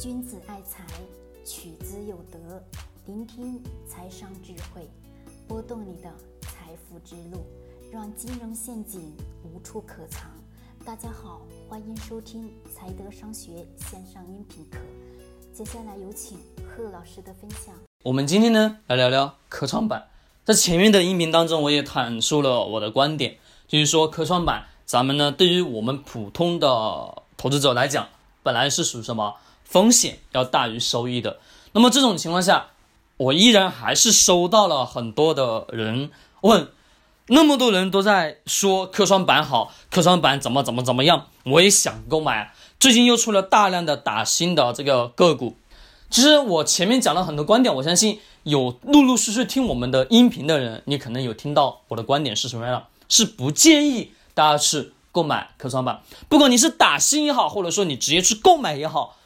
君子爱财，取之有德。聆听财商智慧，拨动你的财富之路，让金融陷阱无处可藏。大家好，欢迎收听财德商学线上音频课。接下来有请贺老师的分享。我们今天呢来聊聊科创板。在前面的音频当中，我也阐述了我的观点，就是说科创板，咱们呢对于我们普通的投资者来讲，本来是属什么？风险要大于收益的，那么这种情况下，我依然还是收到了很多的人问，那么多人都在说科创板好，科创板怎么怎么怎么样，我也想购买。最近又出了大量的打新的这个个股，其实我前面讲了很多观点，我相信有陆陆续续听我们的音频的人，你可能有听到我的观点是什么样的，是不建议大家去购买科创板，不管你是打新也好，或者说你直接去购买也好。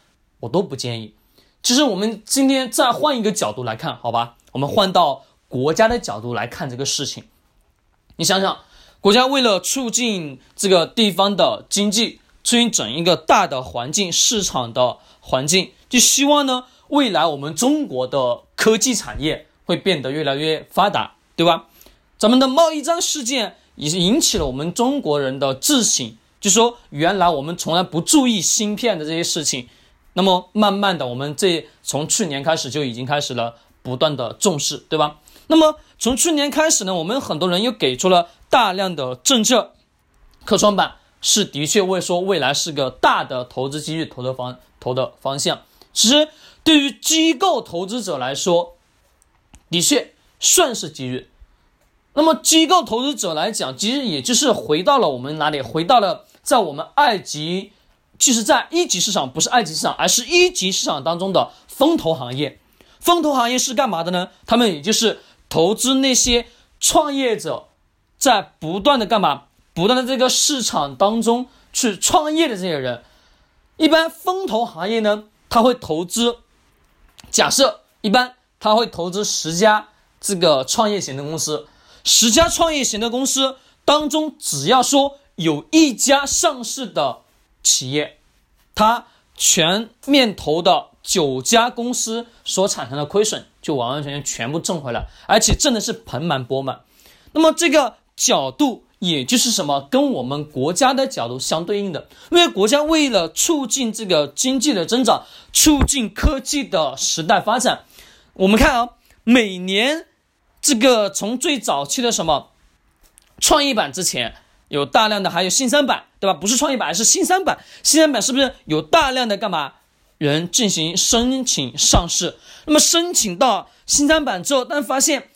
我都不建议。其实我们今天再换一个角度来看，好吧？我们换到国家的角度来看这个事情。你想想，国家为了促进这个地方的经济，促进整一个大的环境、市场的环境，就希望呢，未来我们中国的科技产业会变得越来越发达，对吧？咱们的贸易战事件也是引起了我们中国人的自省，就说原来我们从来不注意芯片的这些事情。那么慢慢的，我们这从去年开始就已经开始了不断的重视，对吧？那么从去年开始呢，我们很多人又给出了大量的政策，科创板是的确会说未来是个大的投资机遇，投的方投的方向。其实对于机构投资者来说，的确算是机遇。那么机构投资者来讲，其实也就是回到了我们哪里？回到了在我们二级。其实，在一级市场不是二级市场，而是一级市场当中的风投行业。风投行业是干嘛的呢？他们也就是投资那些创业者，在不断的干嘛？不断的这个市场当中去创业的这些人。一般风投行业呢，他会投资，假设一般他会投资十家这个创业型的公司，十家创业型的公司当中，只要说有一家上市的。企业，它全面投的九家公司所产生的亏损，就完完全全全部挣回来，而且挣的是盆满钵满。那么这个角度，也就是什么，跟我们国家的角度相对应的，因为国家为了促进这个经济的增长，促进科技的时代发展，我们看啊，每年这个从最早期的什么创业板之前。有大量的，还有新三板，对吧？不是创业板，是新三板。新三板是不是有大量的干嘛人进行申请上市？那么申请到新三板之后，但发现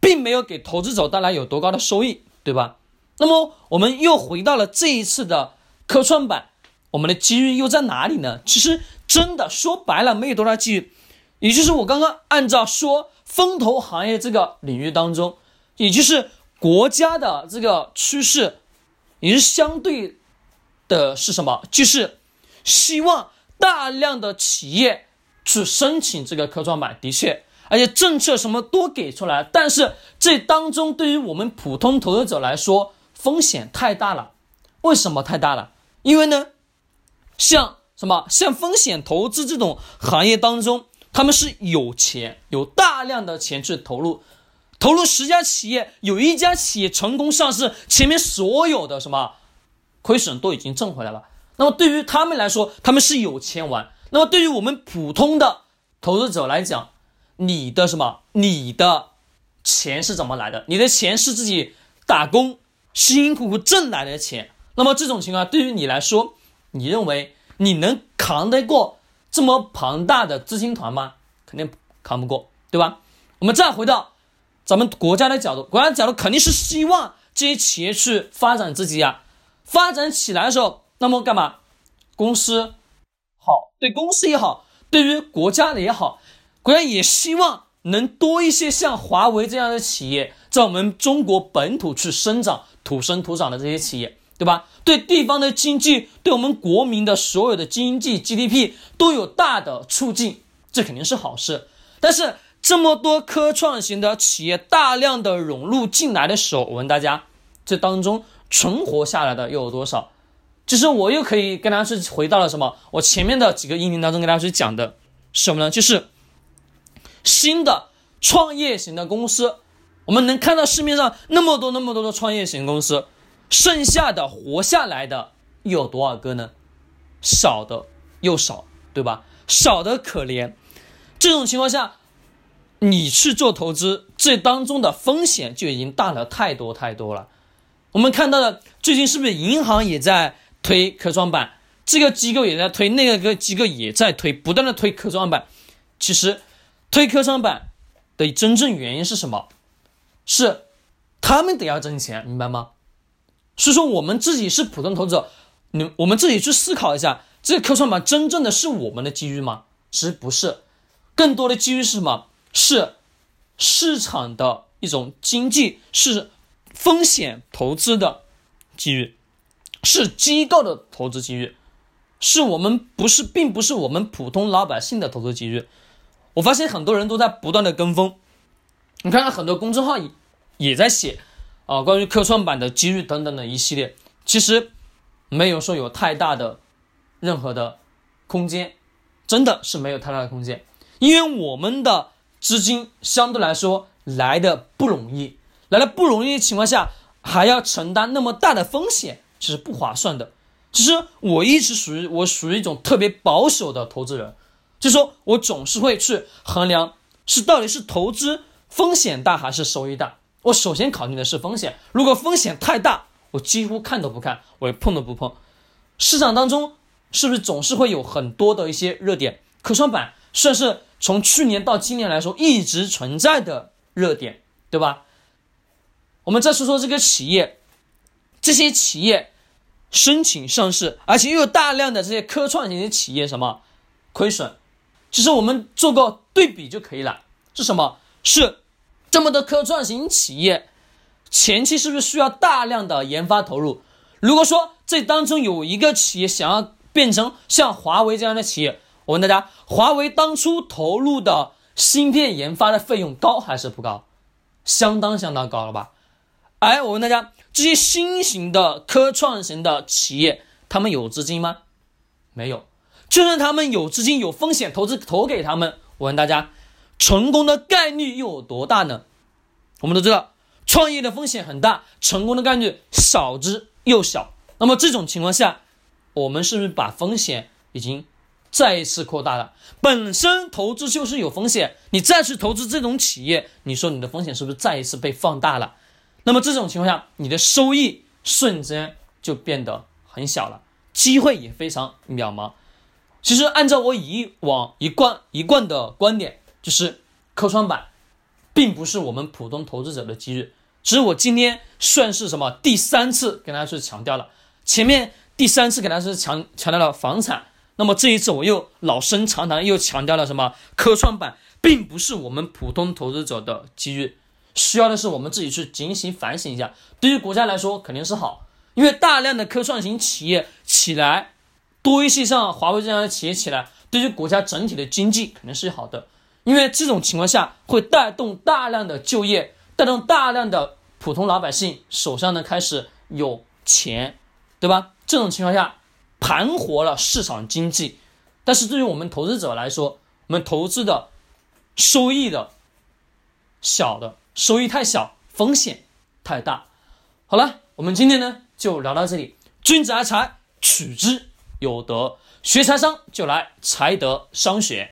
并没有给投资者带来有多高的收益，对吧？那么我们又回到了这一次的科创板，我们的机遇又在哪里呢？其实真的说白了，没有多大机遇。也就是我刚刚按照说风投行业这个领域当中，也就是国家的这个趋势。也是相对的是什么？就是希望大量的企业去申请这个科创板，的确，而且政策什么都给出来，但是这当中对于我们普通投资者来说，风险太大了。为什么太大了？因为呢，像什么像风险投资这种行业当中，他们是有钱，有大量的钱去投入。投入十家企业，有一家企业成功上市，前面所有的什么亏损都已经挣回来了。那么对于他们来说，他们是有钱玩。那么对于我们普通的投资者来讲，你的什么？你的钱是怎么来的？你的钱是自己打工辛辛苦苦挣来的钱。那么这种情况对于你来说，你认为你能扛得过这么庞大的资金团吗？肯定扛不过，对吧？我们再回到。咱们国家的角度，国家的角度肯定是希望这些企业去发展自己呀，发展起来的时候，那么干嘛？公司好，对公司也好，对于国家的也好，国家也希望能多一些像华为这样的企业在我们中国本土去生长、土生土长的这些企业，对吧？对地方的经济，对我们国民的所有的经济 GDP 都有大的促进，这肯定是好事。但是。这么多科创型的企业大量的涌入进来的时候，我问大家，这当中存活下来的又有多少？就是我又可以跟大家去回到了什么？我前面的几个音频当中跟大家去讲的什么呢？就是新的创业型的公司，我们能看到市面上那么多那么多的创业型公司，剩下的活下来的有多少个呢？少的又少，对吧？少的可怜。这种情况下，你去做投资，这当中的风险就已经大了太多太多了。我们看到的最近是不是银行也在推科创板？这个机构也在推，那个个机构也在推，不断的推科创板。其实，推科创板的真正原因是什么？是他们得要挣钱，明白吗？所以说，我们自己是普通投资者，你我们自己去思考一下，这个科创板真正的是我们的机遇吗？其实不是。更多的机遇是什么？是市场的一种经济，是风险投资的机遇，是机构的投资机遇，是我们不是，并不是我们普通老百姓的投资机遇。我发现很多人都在不断的跟风，你看看很多公众号也也在写啊，关于科创板的机遇等等的一系列，其实没有说有太大的任何的空间，真的是没有太大的空间。因为我们的资金相对来说来的不容易，来的不容易的情况下，还要承担那么大的风险，其实不划算的。其实我一直属于我属于一种特别保守的投资人，就说我总是会去衡量是到底是投资风险大还是收益大。我首先考虑的是风险，如果风险太大，我几乎看都不看，我也碰都不碰。市场当中是不是总是会有很多的一些热点？科创板算是。从去年到今年来说，一直存在的热点，对吧？我们再说说这个企业，这些企业申请上市，而且又有大量的这些科创型的企业什么亏损，其实我们做个对比就可以了。是什么？是这么多科创型企业前期是不是需要大量的研发投入？如果说这当中有一个企业想要变成像华为这样的企业，我问大家，华为当初投入的芯片研发的费用高还是不高？相当相当高了吧？哎，我问大家，这些新型的科创型的企业，他们有资金吗？没有。就算他们有资金，有风险投资投给他们，我问大家，成功的概率又有多大呢？我们都知道，创业的风险很大，成功的概率少之又少。那么这种情况下，我们是不是把风险已经？再一次扩大了，本身投资就是有风险，你再去投资这种企业，你说你的风险是不是再一次被放大了？那么这种情况下，你的收益瞬间就变得很小了，机会也非常渺茫。其实按照我以往一贯一贯的观点，就是科创板并不是我们普通投资者的机遇。其实我今天算是什么第三次跟大家去强调了，前面第三次给大家是强强调了房产。那么这一次我又老生常谈，又强调了什么？科创板并不是我们普通投资者的机遇，需要的是我们自己去警醒反省一下。对于国家来说肯定是好，因为大量的科创型企业起来，多一些像华为这样的企业起来，对于国家整体的经济肯定是好的。因为这种情况下会带动大量的就业，带动大量的普通老百姓手上呢开始有钱，对吧？这种情况下。盘活了市场经济，但是对于我们投资者来说，我们投资的收益的小的收益太小，风险太大。好了，我们今天呢就聊到这里。君子爱财，取之有德。学财商就来财德商学。